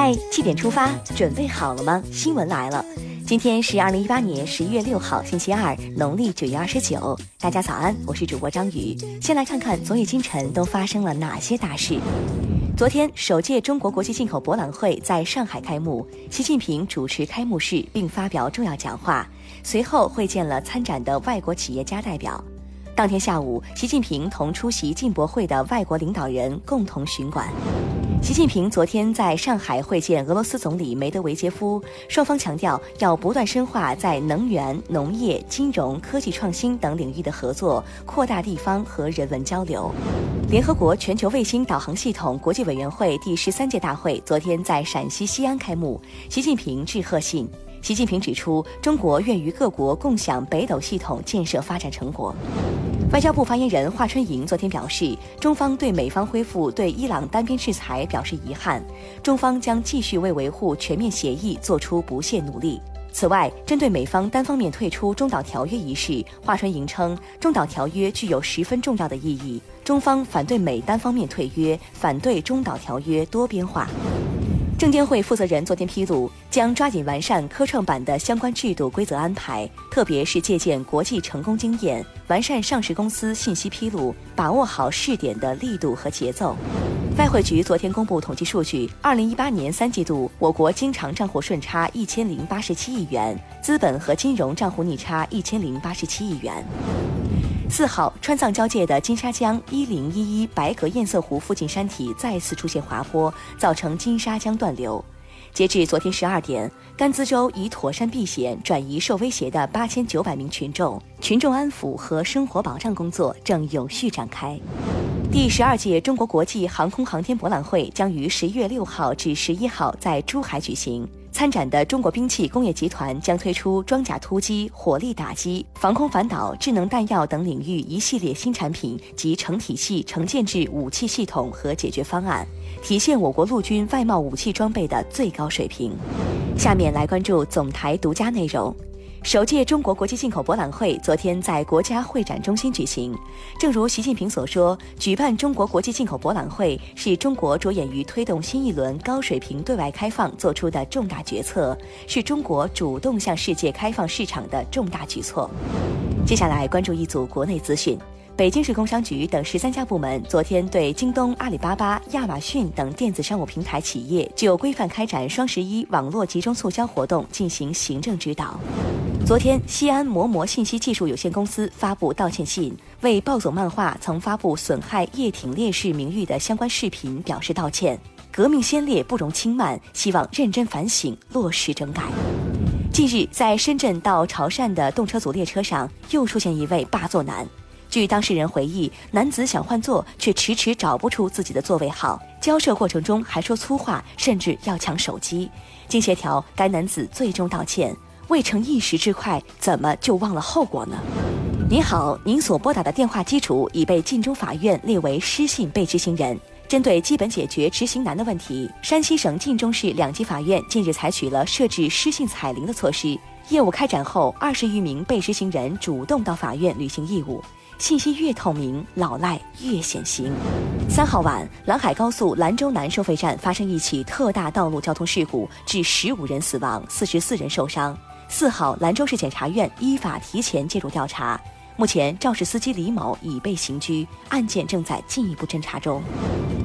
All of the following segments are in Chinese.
嗨，七点出发，准备好了吗？新闻来了，今天是二零一八年十一月六号，星期二，农历九月二十九。大家早安，我是主播张宇。先来看看昨夜今晨都发生了哪些大事。昨天，首届中国国际进口博览会在上海开幕，习近平主持开幕式并发表重要讲话，随后会见了参展的外国企业家代表。当天下午，习近平同出席进博会的外国领导人共同巡馆。习近平昨天在上海会见俄罗斯总理梅德韦杰夫，双方强调要不断深化在能源、农业、金融、科技创新等领域的合作，扩大地方和人文交流。联合国全球卫星导航系统国际委员会第十三届大会昨天在陕西西安开幕，习近平致贺信。习近平指出，中国愿与各国共享北斗系统建设发展成果。外交部发言人华春莹昨天表示，中方对美方恢复对伊朗单边制裁表示遗憾，中方将继续为维护全面协议做出不懈努力。此外，针对美方单方面退出中导条约一事，华春莹称，中导条约具有十分重要的意义，中方反对美单方面退约，反对中导条约多边化。证监会负责人昨天披露，将抓紧完善科创板的相关制度规则安排，特别是借鉴国际成功经验，完善上市公司信息披露，把握好试点的力度和节奏。外汇局昨天公布统计数据，二零一八年三季度，我国经常账户顺差一千零八十七亿元，资本和金融账户逆差一千零八十七亿元。四号，川藏交界的金沙江一零一一白格堰塞湖附近山体再次出现滑坡，造成金沙江断流。截至昨天十二点，甘孜州已妥善避险转移受威胁的八千九百名群众，群众安抚和生活保障工作正有序展开。第十二届中国国际航空航天博览会将于十一月六号至十一号在珠海举行。参展的中国兵器工业集团将推出装甲突击、火力打击、防空反导、智能弹药等领域一系列新产品及成体系、成建制武器系统和解决方案，体现我国陆军外贸武器装备的最高水平。下面来关注总台独家内容。首届中国国际进口博览会昨天在国家会展中心举行。正如习近平所说，举办中国国际进口博览会是中国着眼于推动新一轮高水平对外开放做出的重大决策，是中国主动向世界开放市场的重大举措。接下来关注一组国内资讯。北京市工商局等十三家部门昨天对京东、阿里巴巴、亚马逊等电子商务平台企业就规范开展双十一网络集中促销活动进行行政指导。昨天，西安磨磨信息技术有限公司发布道歉信，为暴走漫画曾发布损害叶挺烈士名誉的相关视频表示道歉。革命先烈不容轻慢，希望认真反省，落实整改。近日，在深圳到潮汕的动车组列车上，又出现一位霸座男。据当事人回忆，男子想换座，却迟迟找不出自己的座位号。交涉过程中还说粗话，甚至要抢手机。经协调，该男子最终道歉。未成一时之快，怎么就忘了后果呢？您好，您所拨打的电话基础已被晋中法院列为失信被执行人。针对基本解决执行难的问题，山西省晋中市两级法院近日采取了设置失信彩铃的措施。业务开展后，二十余名被执行人主动到法院履行义务。信息越透明，老赖越显形。三号晚，兰海高速兰州南收费站发生一起特大道路交通事故，致十五人死亡，四十四人受伤。四号，兰州市检察院依法提前介入调查，目前肇事司机李某已被刑拘，案件正在进一步侦查中。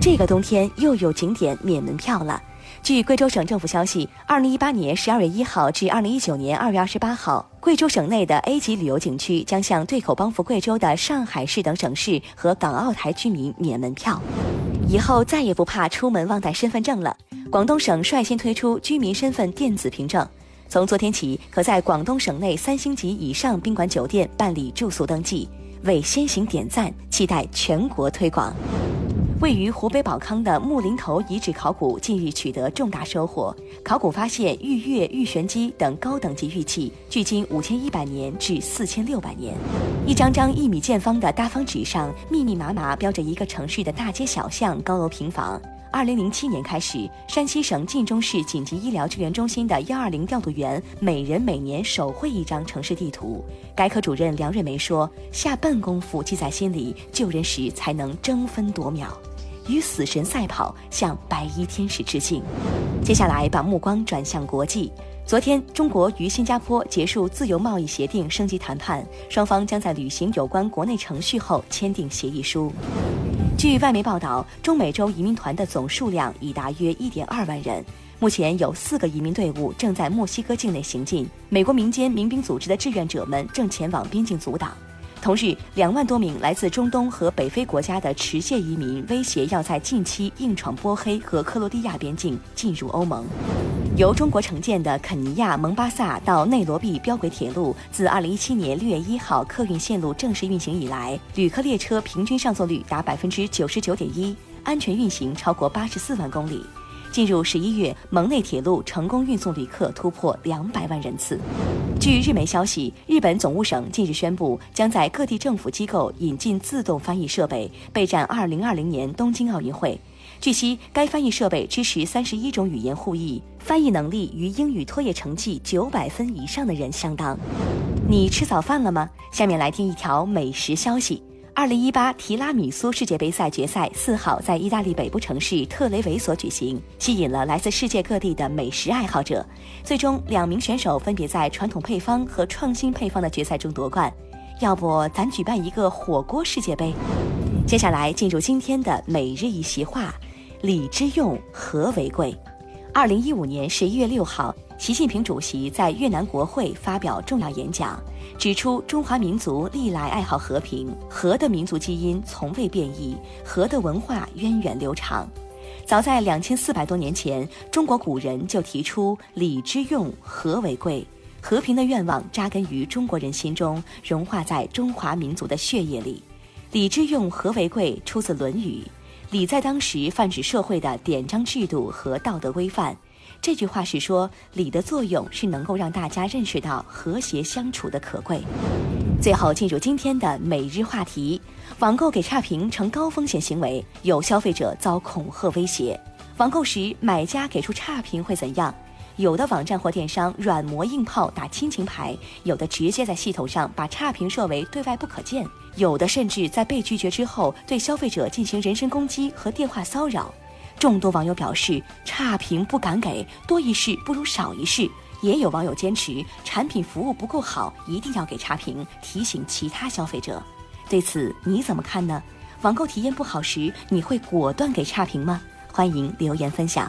这个冬天又有景点免门票了。据贵州省政府消息，二零一八年十二月一号至二零一九年二月二十八号，贵州省内的 A 级旅游景区将向对口帮扶贵州的上海市等省市和港澳台居民免门票。以后再也不怕出门忘带身份证了。广东省率先推出居民身份电子凭证，从昨天起，可在广东省内三星级以上宾馆酒店办理住宿登记。为先行点赞，期待全国推广。位于湖北保康的木林头遗址考古近日取得重大收获，考古发现玉月、玉玄机等高等级玉器，距今五千一百年至四千六百年。一张张一米见方的大方纸上，密密麻麻标着一个城市的大街小巷、高楼平房。二零零七年开始，山西省晋中市紧急医疗救援中心的幺二零调度员每人每年手绘一张城市地图。该科主任梁瑞梅说：“下笨功夫记在心里，救人时才能争分夺秒。”与死神赛跑，向白衣天使致敬。接下来，把目光转向国际。昨天，中国与新加坡结束自由贸易协定升级谈判，双方将在履行有关国内程序后签订协议书。据外媒报道，中美洲移民团的总数量已达约1.2万人。目前有四个移民队伍正在墨西哥境内行进，美国民间民兵组织的志愿者们正前往边境阻挡。同日，两万多名来自中东和北非国家的持械移民威胁要在近期硬闯波黑和克罗地亚边境进入欧盟。由中国承建的肯尼亚蒙巴萨到内罗毕标轨铁路，自2017年6月1号客运线路正式运行以来，旅客列车平均上座率达99.1%，安全运行超过84万公里。进入十一月，蒙内铁路成功运送旅客突破两百万人次。据日媒消息，日本总务省近日宣布，将在各地政府机构引进自动翻译设备，备战二零二零年东京奥运会。据悉，该翻译设备支持三十一种语言互译，翻译能力与英语托业成绩九百分以上的人相当。你吃早饭了吗？下面来听一条美食消息。二零一八提拉米苏世界杯赛决赛四号在意大利北部城市特雷维索举行，吸引了来自世界各地的美食爱好者。最终，两名选手分别在传统配方和创新配方的决赛中夺冠。要不，咱举办一个火锅世界杯？接下来进入今天的每日一席话：礼之用，和为贵。二零一五年十一月六号。习近平主席在越南国会发表重要演讲，指出中华民族历来爱好和平，和的民族基因从未变异，和的文化源远流长。早在两千四百多年前，中国古人就提出“礼之用，和为贵”，和平的愿望扎根于中国人心中，融化在中华民族的血液里。“礼之用，和为贵”出自《论语》，礼在当时泛指社会的典章制度和道德规范。这句话是说，礼的作用是能够让大家认识到和谐相处的可贵。最后进入今天的每日话题：网购给差评成高风险行为，有消费者遭恐吓威胁。网购时买家给出差评会怎样？有的网站或电商软磨硬泡打亲情牌，有的直接在系统上把差评设为对外不可见，有的甚至在被拒绝之后对消费者进行人身攻击和电话骚扰。众多网友表示，差评不敢给，多一事不如少一事。也有网友坚持产品服务不够好，一定要给差评，提醒其他消费者。对此你怎么看呢？网购体验不好时，你会果断给差评吗？欢迎留言分享。